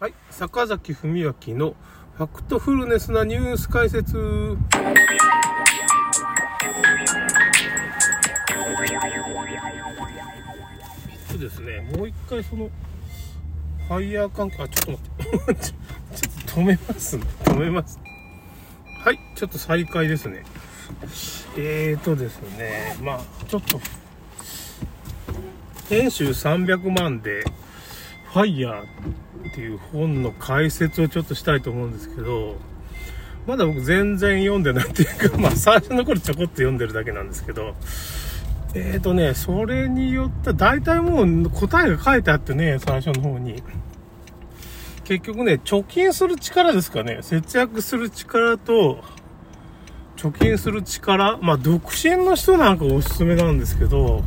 はい、坂崎文明のファクトフルネスなニュース解説。えっとですね、もう一回その、ファイヤー関係、あ、ちょっと待って。ちょっと止めます、ね、止めます。はい、ちょっと再開ですね。えーとですね、まあ、ちょっと、編集300万で、ファイヤーっていう本の解説をちょっとしたいと思うんですけど、まだ僕全然読んでないっていうか、まあ最初の頃ちょこっと読んでるだけなんですけど、えーとね、それによって、大体もう答えが書いてあってね、最初の方に。結局ね、貯金する力ですかね。節約する力と、貯金する力。まあ、独身の人なんかおすすめなんですけど、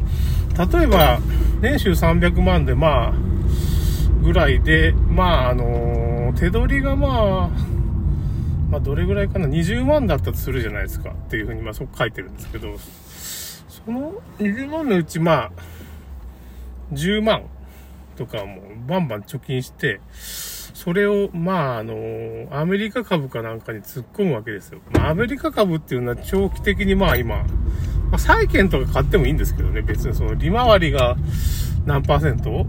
例えば、年収300万で、まあ、ぐらいで、まあ、あの手取りがまあ、まあ、どれぐらいかな、20万だったとするじゃないですかっていうふうに、まあ、そこ書いてるんですけど、その20万のうち、まあ、10万とかもバンバン貯金して、それを、まあ、あの、アメリカ株かなんかに突っ込むわけですよ。まあ、アメリカ株っていうのは長期的にまあ今、まあ、債券とか買ってもいいんですけどね、別にその利回りが何パーセント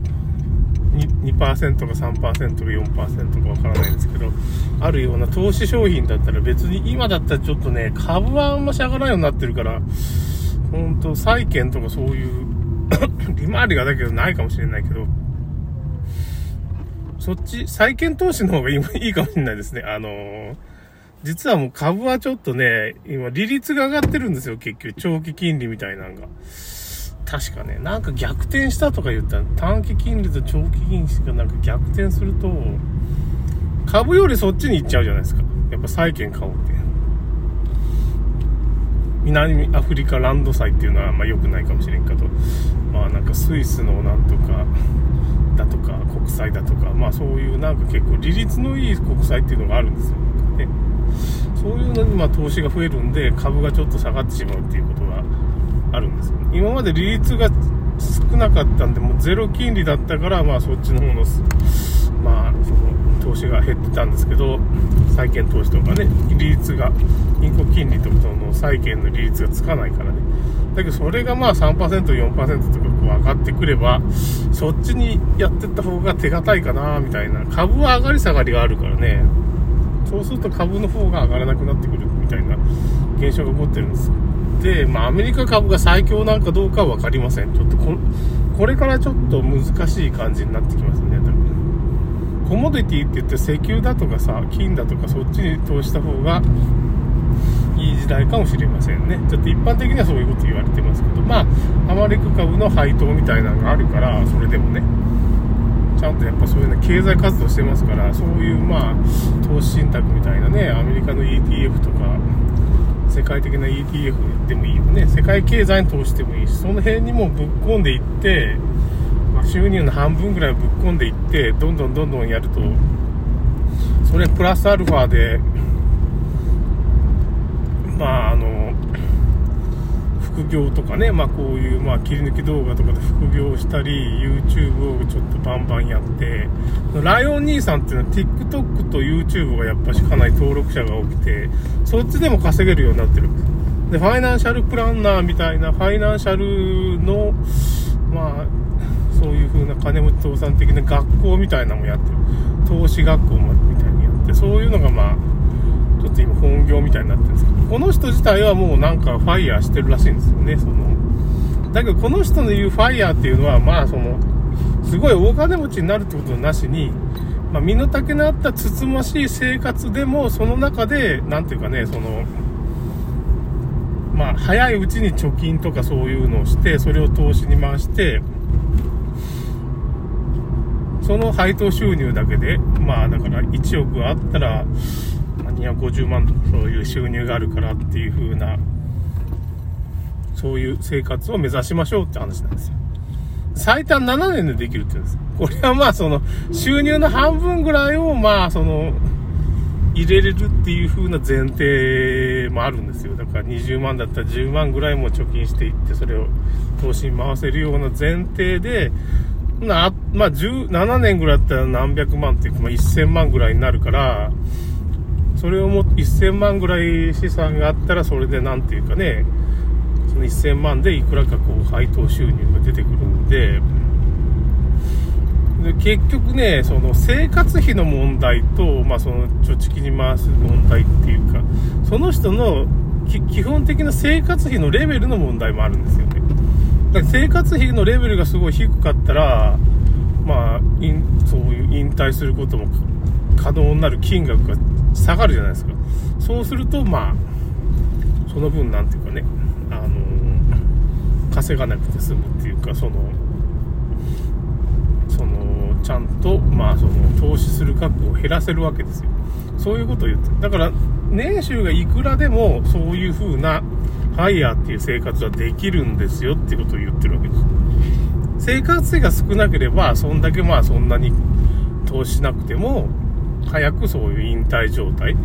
2%, か3%か4%かわからないんですけど、あるような投資商品だったら別に今だったらちょっとね、株はあんまし上がらないようになってるから、ほんと債券とかそういう 利回りがだけどないかもしれないけど、そっち、債券投資の方が今いいかもしれないですね。あのー、実はもう株はちょっとね、今利率が上がってるんですよ、結局。長期金利みたいなのが。確かね、なんか逆転したとか言ったら、短期金利と長期金利がなんか逆転すると、株よりそっちに行っちゃうじゃないですか。やっぱ債券買おうって。南アフリカランド債っていうのはまあ良くないかもしれんけど、まあなんかスイスのなんとか、だとか、国債だとか、まあそういうなんか結構利率のいい国債っていうのがあるんですよ。ね、そういうのにまあ投資が増えるんで、株がちょっと下がってしまうっていうことがあるんですよ、ね。今まで利率が少なかったんで、もうゼロ金利だったから、まあそっちの方の、まあ、その、投資が減ってたんですけど、債券投資とかね、利率が、銀行金利とかの債券の利率がつかないからね。だけどそれがまあ3%、4%とかこう上がってくれば、そっちにやってった方が手堅いかな、みたいな。株は上がり下がりがあるからね。そうすると株の方が上がらなくなってくるみたいな現象が起こってるんですで、まあ、アメリカ株が最強なんかどうかは分かりません。ちょっとこ、これからちょっと難しい感じになってきますね、多分。コモディティって言って石油だとかさ、金だとかそっちに投資した方がいい時代かもしれませんね。ちょっと一般的にはそういうこと言われてますけど、まあ、アマレク株の配当みたいなのがあるから、それでもね、ちゃんとやっぱそういうね、経済活動してますから、そういうまあ、投資信託みたいなね、アメリカの ETF とか、世界的な ETF でもいいよね。世界経済に投資してもいいし、その辺にもぶっ込んでいって、まあ、収入の半分ぐらいぶっ込んでいって、どんどんどんどんやると、それプラスアルファで、まあ、あの、副業とかね、まあこういう、まあ切り抜き動画とかで副業したり、YouTube をちょっとバンバンやって、ライオン兄さんっていうのは TikTok と YouTube がやっぱしかなり登録者が多くて、そっちでも稼げるようになってるで、ファイナンシャルプランナーみたいな、ファイナンシャルの、まあ、そういう風な金持ち倒産的な学校みたいなのもやってる。投資学校みたいにやって、そういうのがまあ、ちょっと今本業みたいになってるんですけど、この人自体はもうなんかファイヤーしてるらしいんですよね、その。だけどこの人の言うファイヤーっていうのは、まあその、すごい大金持ちになるってことなしに、まあ、身の丈のあったつつましい生活でも、その中で、なんていうかね、その、まあ、早いうちに貯金とかそういうのをして、それを投資に回して、その配当収入だけで、まあだから1億あったら、250万とかそういう収入があるからっていう風な、そういう生活を目指しましょうって話なんですよ。最短7年でできるって言うんです。これはまあその、収入の半分ぐらいをまあその、入れれるっていう風な前提もあるんですよ。だから20万だったら10万ぐらいも貯金していって、それを投資に回せるような前提で、な、まあ、17年ぐらいだったら何百万っていうか、まあ、1000万ぐらいになるから、それをも、1000万ぐらい資産があったら、それでなんていうかね、その1000万でいくらかこう配当収入が出てくるんで、で結局ね、その生活費の問題と、まあ、その貯蓄に回す問題っていうか、その人の基本的な生活費のレベルの問題もあるんですよね。だから生活費のレベルがすごい低かったら、まあ、そういう引退することも可能になる金額が下がるじゃないですか。そうすると、まあ、その分、なんていうかね、あの稼がなくて済むっていうか、その、その、ちゃんと、まあ、その、投資する額を減らせるわけですよ。そういうことを言ってだから、年収がいくらでも、そういう風な、ファイヤーっていう生活はできるんですよっていうことを言ってるわけです。生活費が少なければ、そんだけまあそんなに投資しなくても、早くそういう引退状態、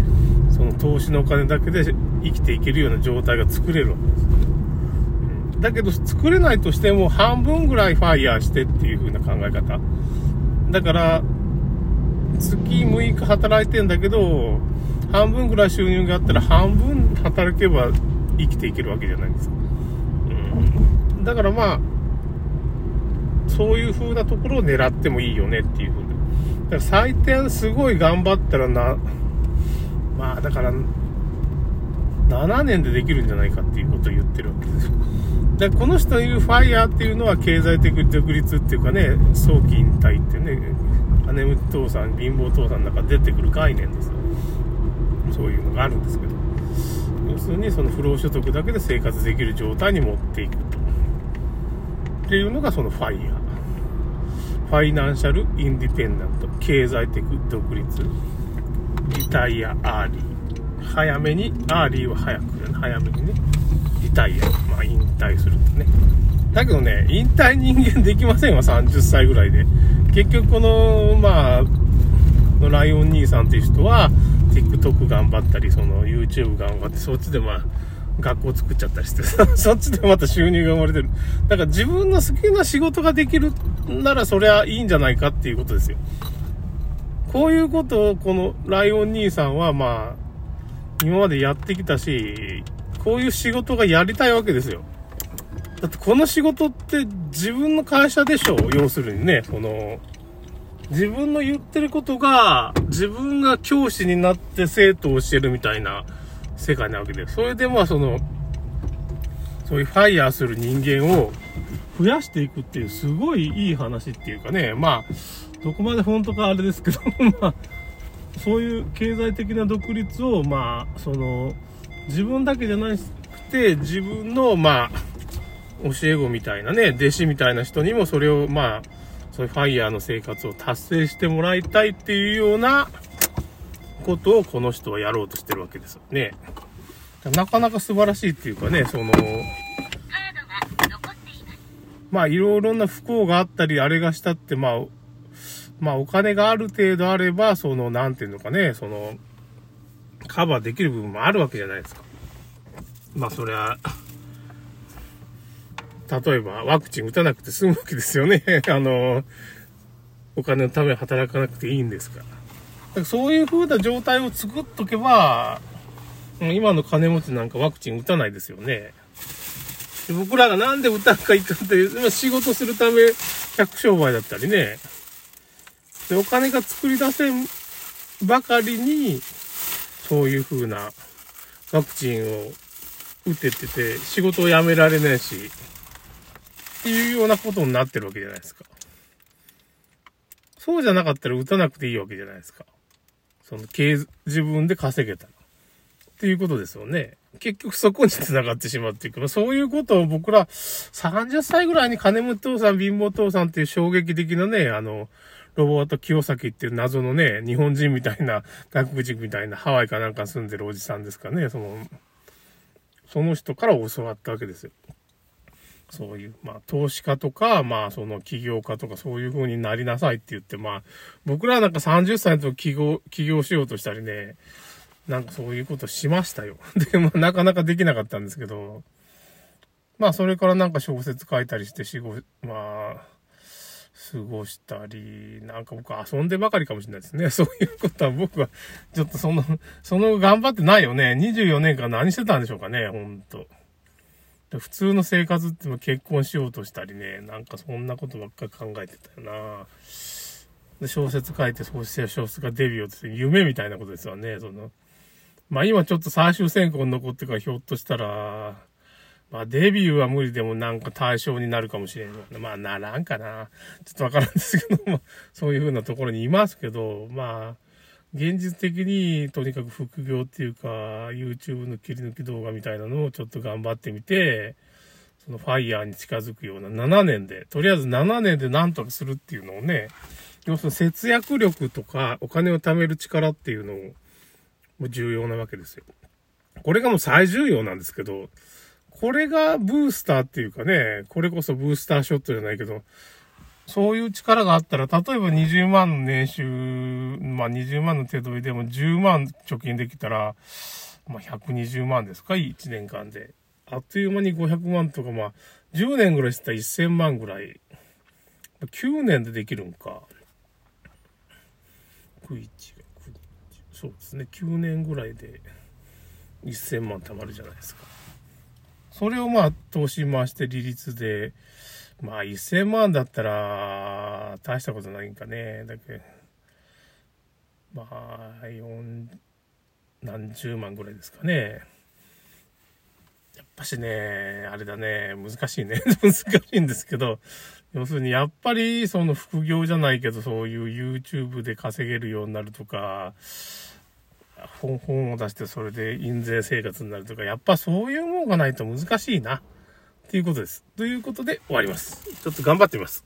その投資のお金だけで生きていけるような状態が作れるわけです。だけど作れないとしても半分ぐらいファイヤーしてっていう風な考え方。だから、月6日働いてんだけど、半分ぐらい収入があったら半分働けば生きていけるわけじゃないですか。うん。だからまあ、そういう風なところを狙ってもいいよねっていう風。だから最低すごい頑張ったらな、まあだから、7年でできるんじゃないかっていうことを言ってるわけですよ。でこの人の言うファイヤーっていうのは経済的独立っていうかね、早期引退ってね、金持ち父さん、貧乏父さんの中出てくる概念ですよ。そういうのがあるんですけど。要するにその不労所得だけで生活できる状態に持っていくと。っていうのがその FIRE。 Financial Independent。経済的独立。 Retire Early。早めに、 early は早く、早めにね。リタイア。まあ引退するね。だけどね、引退人間できませんわ、30歳ぐらいで。結局この、まあ、のライオン兄さんっていう人は、TikTok 頑張ったり、その YouTube 頑張って、そっちでまあ、学校作っちゃったりして、そっちでまた収入が生まれてる。だから自分の好きな仕事ができるならそれはいいんじゃないかっていうことですよ。こういうことをこのライオン兄さんはまあ、今までやってきたし、こういう仕事がやりたいわけですよ。だってこの仕事って自分の会社でしょ要するにね、この、自分の言ってることが、自分が教師になって生徒を教えるみたいな世界なわけで、それでまあその、そういうファイヤーする人間を増やしていくっていうすごいいい話っていうかね、まあ、どこまで本当かあれですけど、まあ、そういう経済的な独立を、まあ、その、自分だけじゃなくて、自分の、まあ、教え子みたいなね、弟子みたいな人にもそれを、まあ、そういうファイヤーの生活を達成してもらいたいっていうようなことをこの人はやろうとしてるわけですよね。なかなか素晴らしいっていうかね、その、まあいろいろな不幸があったり、あれがしたって、まあ、まあお金がある程度あれば、その、なんていうのかね、その、カバーできる部分もあるわけじゃないですか。まあそれは、例えばワクチン打たなくて済むわけですよね。あの、お金のために働かなくていいんですから。そういう風な状態を作っとけば、今の金持ちなんかワクチン打たないですよね。僕らがなんで打たんかいかって、今仕事するため、客商売だったりね。で、お金が作り出せんばかりに、そういう風なワクチンを打ててて、仕事を辞められないし、っていうようなことになってるわけじゃないですか。そうじゃなかったら打たなくていいわけじゃないですか。その、自分で稼げた。っていうことですよね。結局そこに繋がってしまっていく。そういうことを僕ら30歳ぐらいに金持父さん、貧乏父さんっていう衝撃的なね、あの、ロボット清崎っていう謎のね、日本人みたいな、外国人みたいなハワイかなんか住んでるおじさんですかね、その、その人から教わったわけですよ。そういう、まあ、投資家とか、まあ、その起業家とかそういう風になりなさいって言って、まあ、僕らなんか30歳の時起業、起業しようとしたりね、なんかそういうことしましたよ。で、まあ、なかなかできなかったんですけど、まあ、それからなんか小説書いたりして、仕事、まあ、過ごしたり、なんか僕遊んでばかりかもしれないですね。そういうことは僕は、ちょっとその、その頑張ってないよね。24年間何してたんでしょうかね、ほんと。普通の生活っても結婚しようとしたりね、なんかそんなことばっかり考えてたよな。で、小説書いて、そうして小説がデビューって夢みたいなことですよね、その。まあ今ちょっと最終選考に残ってからひょっとしたら、まあデビューは無理でもなんか対象になるかもしれん。まあならんかな。ちょっとわからんですけども、そういう風なところにいますけど、まあ、現実的にとにかく副業っていうか、YouTube の切り抜き動画みたいなのをちょっと頑張ってみて、そのファイヤーに近づくような7年で、とりあえず7年で何とかするっていうのをね、要するに節約力とかお金を貯める力っていうのも重要なわけですよ。これがもう最重要なんですけど、これがブースターっていうかね、これこそブースターショットじゃないけど、そういう力があったら、例えば20万の年収、まあ20万の手取りでも10万貯金できたら、まあ120万ですか ?1 年間で。あっという間に500万とか、まあ10年ぐらいしたら1000万ぐらい。9年でできるんか。9 1そうですね。9年ぐらいで1000万貯まるじゃないですか。それをまあ、投資回して利率で、まあ、1000万だったら、大したことないんかね。だけまあ、4、何十万ぐらいですかね。やっぱしね、あれだね、難しいね。難しいんですけど、要するにやっぱりその副業じゃないけど、そういう YouTube で稼げるようになるとか、本本を出してそれで印税生活になるとか、やっぱそういうもんがないと難しいな。っていうことです。ということで終わります。ちょっと頑張ってみます。